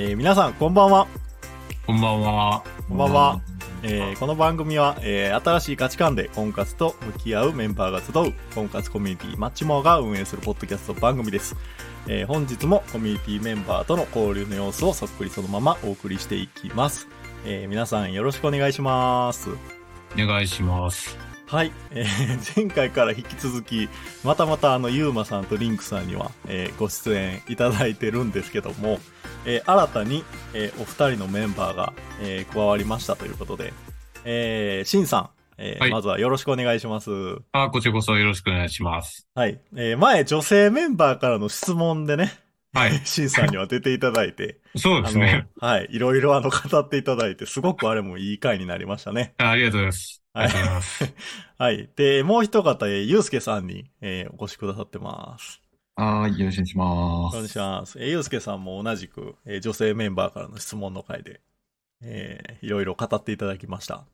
えー皆さんこんばんは。こんばんは。こんばんは。えーこの番組は、えー新しい価値観で婚活と向き合うメンバーが集う婚活コミュニティマッチモアが運営するポッドキャスト番組です。えー本日もコミュニティメンバーとの交流の様子をそっくりそのままお送りしていきます。えー皆さんよろしくお願いします。お願いします。はい、えー 前回から引き続き、またまたあの、ゆうまさんとリンクさんには、えーご出演いただいてるんですけども、えー新たに、えーお二人のメンバーが、えー加わりましたということで、えー、しんさん、えーはいまずはよろしくお願いします。あ、こちらこそよろしくお願いします。はい、えー前、女性メンバーからの質問でね、はい。しんさんには出ていただいて、そうですね。はい、いろいろあの、語っていただいて、すごくあれもいい回になりましたね。あありがとうございます。あはいりがとうございます。はい。で、もう一方、えーゆうすけさんに、えーお越しくださってます。はい、よろしくお願いしまお願いす。します。えーゆうすけさんも同じく、えー女性メンバーからの質問の回で、えーいろいろ語っていただきました。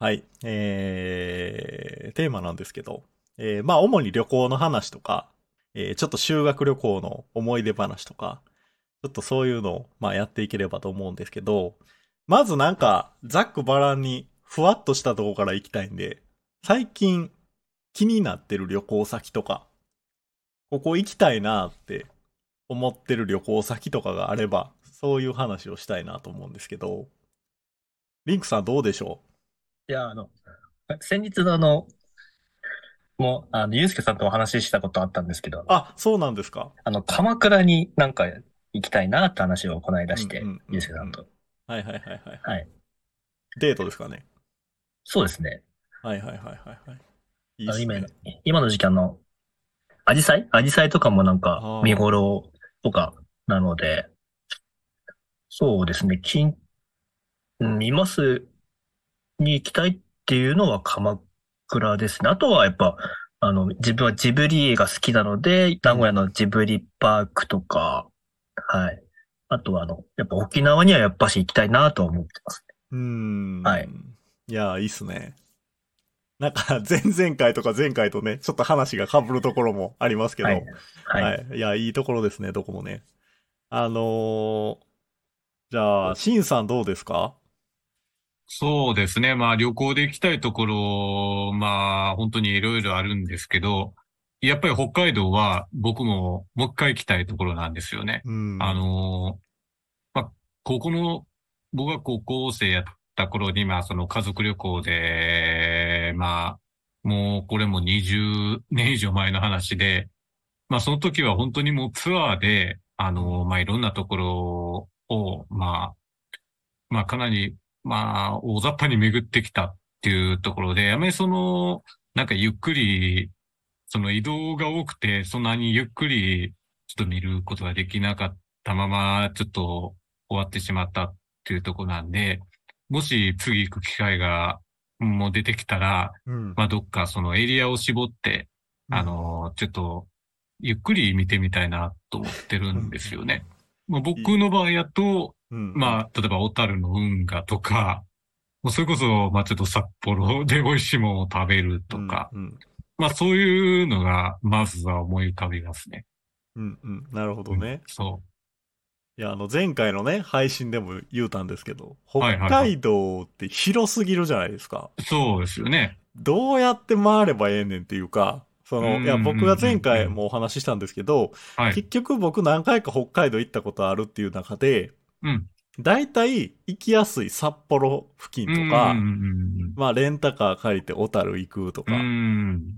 はい。えーテーマなんですけど、えーまあ、主に旅行の話とか、えーちょっと修学旅行の思い出話とか、ちょっとそういうのを、まあ、やっていければと思うんですけど、まずなんか、ざっくばらんに、ふわっとしたところから行きたいんで、最近、気になってる旅行先とか、ここ行きたいなって思ってる旅行先とかがあれば、そういう話をしたいなと思うんですけど、リンクさんどうでしょう？いや、あの、先日のあの、もう、あの、ゆうすけさんとお話ししたことあったんですけどう、あ、そうなんですかあの、鎌倉になんか行きたいなって話をこの間してうんうんうん、ゆうすけさんと。はいはいはいはい。はい。デートですかねそうですね。はいはいはいはいはい。いいあの、っすね今の、今の時期あの、アジサイ？アジサイとかもなんあかー見頃とかなので、そうですね、近、うん、今す？に行きたいっていうのは鎌倉ですね。あとはやっぱ、あの、自分はジブリ映画好きなので、名古屋のジブリパークとか、はい。あとはあの、やっぱ沖縄にはやっぱし行きたいなとは思ってますね。うーん。はい。いや、いいっすね。なんか、前々回とか前回とね、ちょっと話が被るところもありますけど、はい。はい。はい。いや、いいところですね、どこもね。あのーじゃあ、シンさんどうですか？そうですね。まあ旅行で行きたいところ、まあ本当にいろいろあるんですけど、やっぱり北海道は僕ももう一回行きたいところなんですよね。うん。あのーまあ、高校の、僕が高校生やった頃に、まあ、その家族旅行で、まあ、もうこれも20年以上前の話で、まあ、その時は本当にもうツアーで、あのーまあ、いろんなところを、まあ、まあ、かなり、まあ、大雑把に巡ってきたっていうところで、あまりその、なんかゆっくり、その移動が多くて、そんなにゆっくり、ちょっと見ることができなかったまま、ちょっと終わってしまったっていうところなんで、もし次行く機会が、もう出てきたら、うん。まあ、どっかそのエリアを絞って、あの、ちょっと、ゆっくり見てみたいなと思ってるんですよね。まあ、僕の場合やと、うん、まあ、例えば小樽の運河とか、もうそれこそ、まあちょっと札幌で美味しいものを食べるとか、うん、うん。まあそういうのが、まずは思い浮かびますね。うん、うん。なるほどね。そいや、あの、前回のね、配信でも言うたんですけど、はいはい北海道って広すぎるじゃないですか。う。そうですよね。どうやって回ればええねんっていうか、その、いや、うんうんうんうん僕が前回もお話ししたんですけど、はい。結局僕何回か北海道行ったことあるっていう中で、うん。大体行きやすい札幌付近とか、うんうんまあレンタカー借りて小樽行くとか、うん。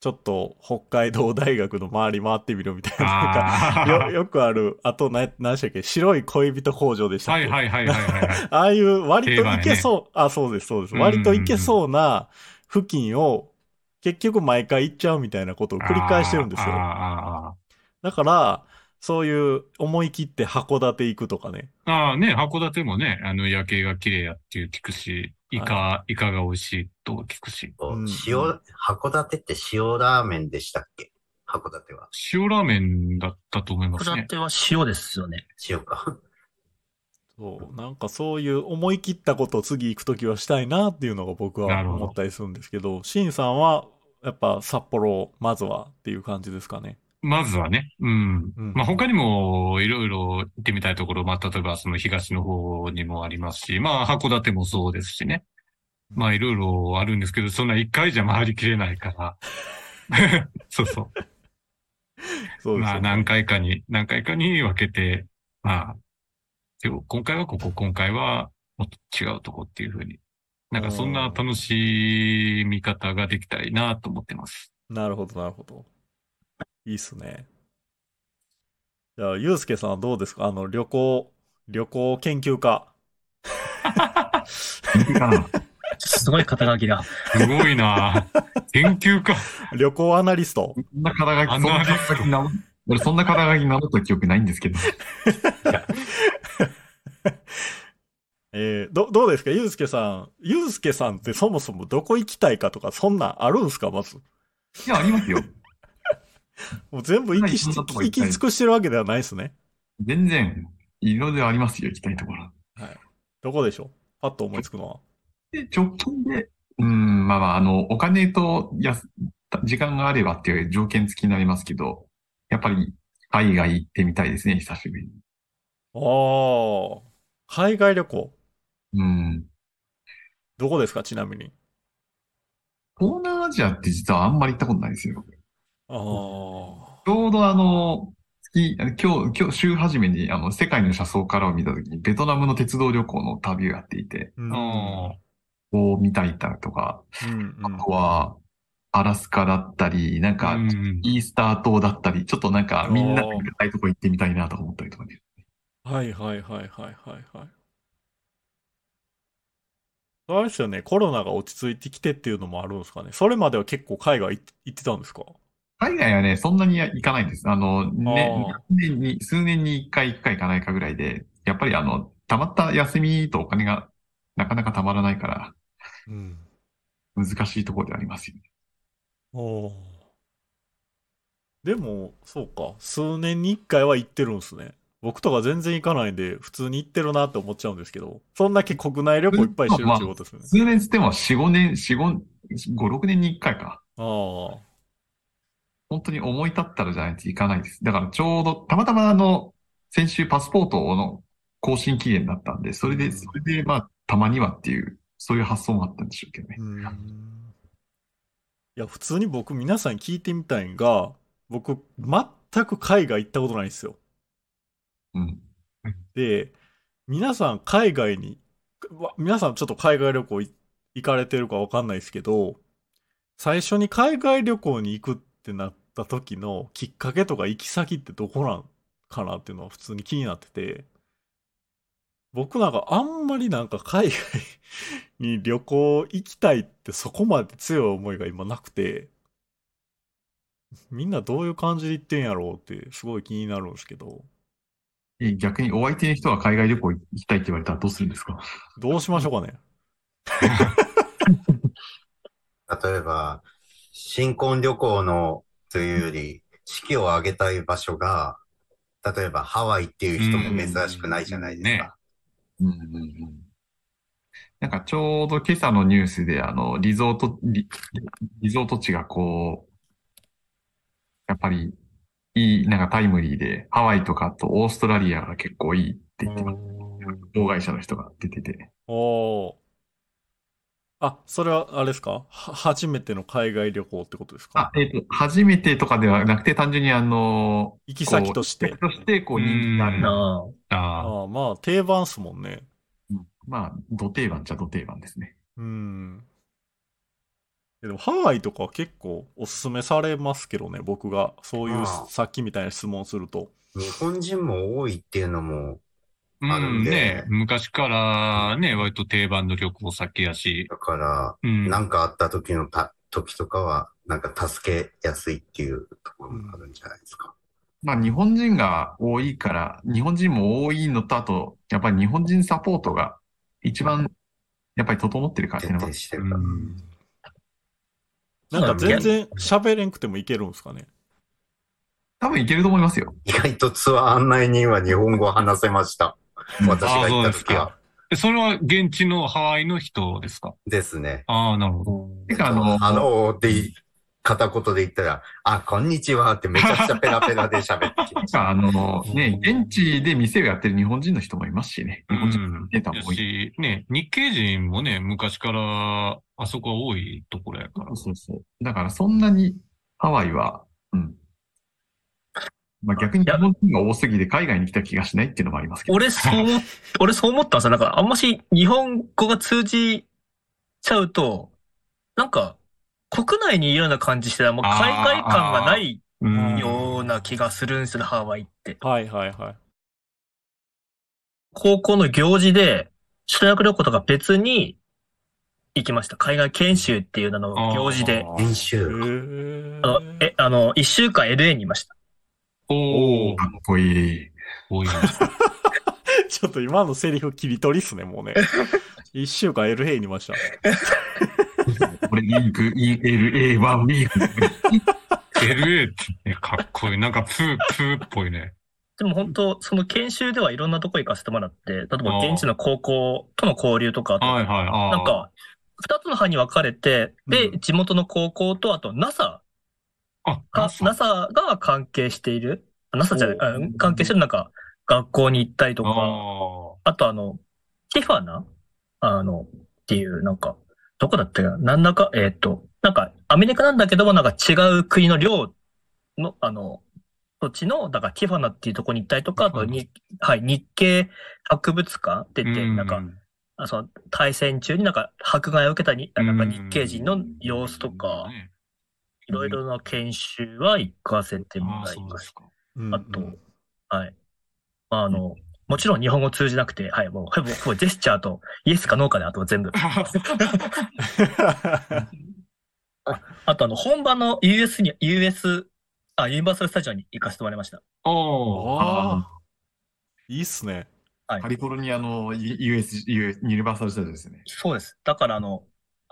ちょっと北海道大学の周り回ってみるみたいな、なんかあよ、よくある、あと何、何でしたっけ？白い恋人工場でしたあ。っけ？はいはいはいはいはいはい。ああいう割と定番やねいけそう、あ、そうです、そうです。割といけそうな付近を結局毎回行っちゃうみたいなことを繰り返してるんですよ。だから、そういう思い切って函館行くとかね。ああね、函館もね、あの夜景が綺麗やっていう聞くし、イカ、イカが美味しいと聞くし。うん塩、函館って塩ラーメンでしたっけ？函館は。塩ラーメンだったと思いますね。函館は塩ですよね。塩か。そう、なんかそういう思い切ったことを次行くときはしたいなっていうのが僕はなるほど思ったりするんですけど、シンさんはやっぱ札幌、まずはっていう感じですかね。まずはね、うん。うんまあ他にもいろいろ行ってみたいところ、まあ例えばその東の方にもありますし、まあ函館もそうですしね。まあいろいろあるんですけど、そんな一回じゃ回りきれないから。そうそう。そうですよねまあ何回かに、何回かに分けて、まあ、でも今回はここ、今回はもっと違うとこっていうふうに。なんかそんな楽しみ方ができたらいいなと思ってます。なるほど、なるほど。いいっすね。じゃあ、ゆうすけさんはどうですか？あの、旅行、旅行研究家。すごい肩書きだ。すごいな研究家。旅行アナリスト。そんな肩書き、そんなあんな肩書きな、俺そんな肩書き名乗った記憶ないんですけど。えー、ど、どうですか？ゆうすけさん。ゆうすけさんってそもそもどこ行きたいかとか、そんなんあるんすか？まず。いや、ありますよ。もう全部行きし行行き尽くしてるわけではないですね。全然、いろいろありますよ、行きたいところ。どこでしょう？パッと思いつくのは。で、直近で、うん、まあまあ、あの、お金とやす、時間があればっていう条件付きになりますけど、やっぱり海外行ってみたいですね、久しぶりに。ああ、海外旅行。うん。どこですかちなみに？東南アジアって実はあんまり行ったことないですよ。ああ。ちょうどあの、今日、今日週初めにあの、世界の車窓からを見たときに、ベトナムの鉄道旅行の旅をやっていて、うん。あこう見たいたとか、うんうんあとは、アラスカだったり、なんあ。かう、んイースター島だったり、ちょっとなんか、みんなおーが行きたいとこ行ってみたいなとか思ったりとかね。はいはいはいはいはいはい。あれですよね、コロナが落ち着いてきてっていうのもあるんですかね。それまでは結構海外行ってたんですか？海外はね、そんなに行かないんです。あの、ね年に、数年に一回一回行かないかぐらいで、やっぱりあの、たまった休みとお金がなかなかたまらないから、うん。難しいところでありますよね。おーでも、そうか。数年に一回は行ってるんですね。僕とか全然行かないんで、普通に行ってるなって思っちゃうんですけど、そんだけ国内旅行いっぱいしてるってことですよね。数年つっても4、5年、4、5、5、6年に1回か。ああ。本当に思い立ったらじゃないといかないです。だからちょうど、たまたまあの、先週パスポートの更新期限だったんで、それで、うんそれでまあ、たまにはっていう、そういう発想もあったんでしょうけどね。いや、普通に僕皆さんに聞いてみたいんが、僕、全く海外行ったことないんですよ。うん。で、皆さん海外に、わ皆さんちょっと海外旅行い行かれてるかわかんないですけど、最初に海外旅行に行くってなった時のきっかけとか行き先ってどこなんかなっていうのは普通に気になってて、僕なんかあんまりなんか海外に旅行行きたいってそこまで強い思いが今なくて、みんなどういう感じで行ってんやろうってすごい気になるんですけど、え逆にお相手の人は海外旅行行きたいって言われたらどうするんですか？どうしましょうかね。例えば、新婚旅行のというより、式を挙げたい場所が、例えばハワイっていう人も珍しくないじゃないですか。うんうんうん。なんかちょうど今朝のニュースで、あの、リゾート、リ、リゾート地がこう、やっぱりいい、なんかタイムリーで、ハワイとかあとオーストラリアが結構いいって言ってます。障害者の人が出てて。おー。あ、それはあれですか？は初めての海外旅行ってことですか？あ、えっと、初めてとかではなくて、単純にあの、行き先として。行き先として、こう、人気があるうんああ。まあ定番っすもんね。うんまあ、ど定番っちゃど定番ですね。うん。えでもハワイとか結構おすすめされますけどね、僕が。そういうさっきみたいな質問すると。日本人も多いっていうのも、うんあるんでね、昔からね、割と定番の旅行先やし。だから、うん。なんかあった時のた、時とかは、なんか助けやすいっていうところもあるんじゃないですか。まあ、日本人が多いから、日本人も多いのと、あと、やっぱり日本人サポートが一番、やっぱり整ってるからっていうのが徹底してうるから。んなんか全然喋れんくてもいけるんですかね？多分いけると思いますよ。意外とツアー案内人は日本語を話せました。私が行った時は。えそれは現地のハワイの人ですか？ですね。ああ、なるほど。てか、あの、ハローって片言で言ったら、あ、こんにちはってめちゃくちゃペラペラで喋ってきました。あの、ね、現地で店をやってる日本人の人もいますしね。日本人のデータも多い。し、ね、日系人もね、昔からあそこは多いところやから。そうそう。だからそんなにハワイは、うん。まあ逆に日本人が多すぎて海外に来た気がしないっていうのもありますけど。俺そう思っ、俺そう思ったんですよ。なんか、あんまし日本語が通じちゃうと、なんか、国内にいるような感じして、もう海外感がないうんような気がするんですよ、ハワイって。はいはいはい。高校の行事で、修学旅行とか別に行きました。海外研修っていう名の行事で。練へ習。ーあの、え、あの、一週間 LA にいました。おーかっこいい。多いね。ちょっと今のセリフ切り取りっすね、もうね。一週間 LA にいました。俺、リンク、ELA1 ウィーク。LA ってね、かっこいい。なんかプー、プーっぽいね。でも本当、その研修ではいろんなとこ行かせてもらって、例えば現地の高校との交流とか、あとはいはい。なんか、二つの班に分かれて、で、う地元の高校と、あと NASA あ、か、NASA が関係している、あ NASA じゃない、あ関係してるなんか、学校に行ったりとか、ああとあの、ティファナ？あの、っていう、なんか、どこだったかな？なんだか、えっ、と、なんか、アメリカなんだけども、なんか違う国の領の、あの、土地の、だからティファナっていうところに行ったりとか、あとに、はい、日系博物館ってなんか、あその対戦中になんか迫害を受けたに、なんか日系人の様子とか、いろいろな研修は行かせてもああ、らいましそうですか。うんあとた。はい。まあ、あの、もちろん日本語通じなくて、はい、もう、ほぼ、ほぼジェスチャーと、イエスかノーかで、あとは全部。あと、あの、本場の US に、US、あ、ユニバーサルスタジオに行かせてもらいました。おーああ、いいっすね。カリフォルニアの US、US ユニバーサルスタジオですね。そうです。だから、あの、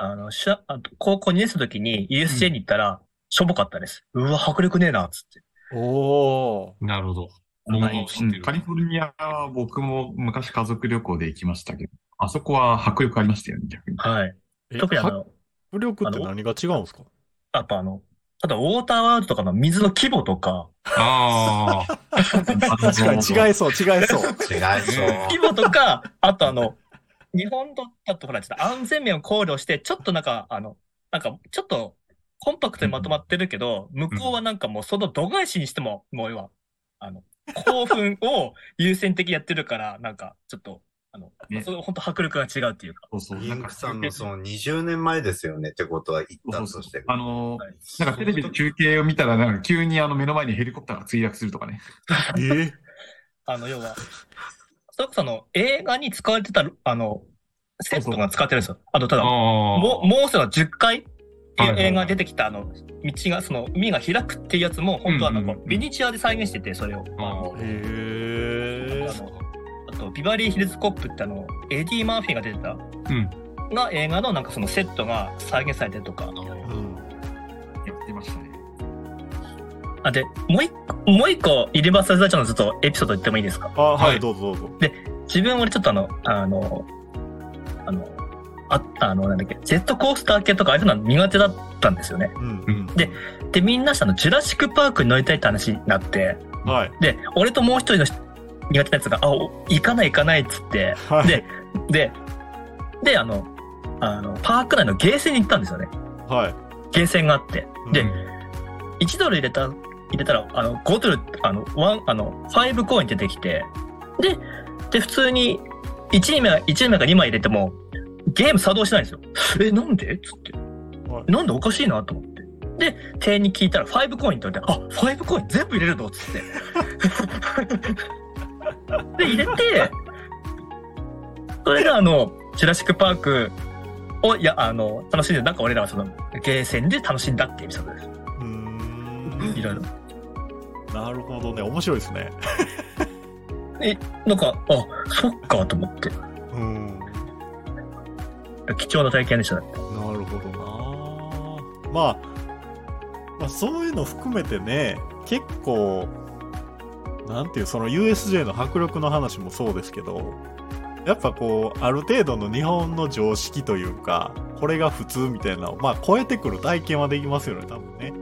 あの、しゃあと高校2年生の時に USJ に行ったら、しょぼかったです。うわ、迫力ねえな、つって。おー。なるほど。カリフォルニアは僕も昔家族旅行で行きましたけど、あそこは迫力ありましたよね、逆に。はい。え特にあの、迫力って何が違うんですか？やっぱあの、あと、ウォーターワールドとかの水の規模とか、ああ、確かに違いそう、違いそう。違いそう。規模とか、あとあの、日本とだとほら、ちょっと安全面を考慮して、ちょっとなんか、あの、なんか、ちょっと、コンパクトにまとまってるけど、向こうはなんかもうその度外視にしても、もう要は、あの、興奮を優先的にやってるから、なんか、ちょっと、あの、ねそれ本当迫力が違うっていうか。そうそう。インなんかクさんのその20年前ですよねってことは言ったとして。あのはいー、なんかテレビで中継を見たら、なんか急にあの目の前にヘリコプターが墜落するとかね。えー あの、要は、それこそあの、映画に使われてた、あの、セットが使ってるんですよ。あと、ただ。もう、もうすぐ10回ってはいう映画が出てきた、あの、道が、その、海が開くっていうやつも、本当はなんかミニチュアで再現してて、それを。へーあの、あと、ビバリーヒルズコップってあの、エディ・マーフィーが出てた、うん。が映画のなんかそのセットが再現されてるとか。あ、で、もう一個、もう一個、ユニバーサル・スタジオのずっとエピソード言ってもいいですか？あ、は、はいいどうぞどうぞ。自分俺ちょっとあの、あの、あの、あ、あの、なんだっけ、ジェットコースター系とかああいうのは苦手だったんですよね。うんうんでで、みんなしたの、ジュラシック・パークに乗りたいって話になって、はい。で、俺ともう一人の人苦手なやつが、あ、お行かない行かないっつって、はい。で、で、で、あの、あの、パーク内のゲーセンに行ったんですよね。はい。ゲーセンがあって。で、うん1ドル入れた、入れたら、あの、5ドル、あの、ワン、あの、5コイン出てきて、で、で、普通に、1名、1名か2枚入れても、ゲーム作動しないんですよ。え、なんで？つって。はいなんでおかしいなと思って。で、店員に聞いたら、5コインって言われて、あ、5コイン全部入れるのつって。で、入れて、それがあの、ジュラシック・パークを、いや、あの、楽しんで、なんか俺らはその、ゲーセンで楽しんだっていうエピソードです。うーんいろいろ。なるほどね。面白いですね。なんか、あ、そっかと思って。うん。貴重な体験でしたね。なるほどなまあ、まあ、そういうの含めてね、結構、なんていう、その USJ の迫力の話もそうですけど、やっぱこう、ある程度の日本の常識というか、これが普通みたいなのを、まあ超えてくる体験はできますよね、多分ね。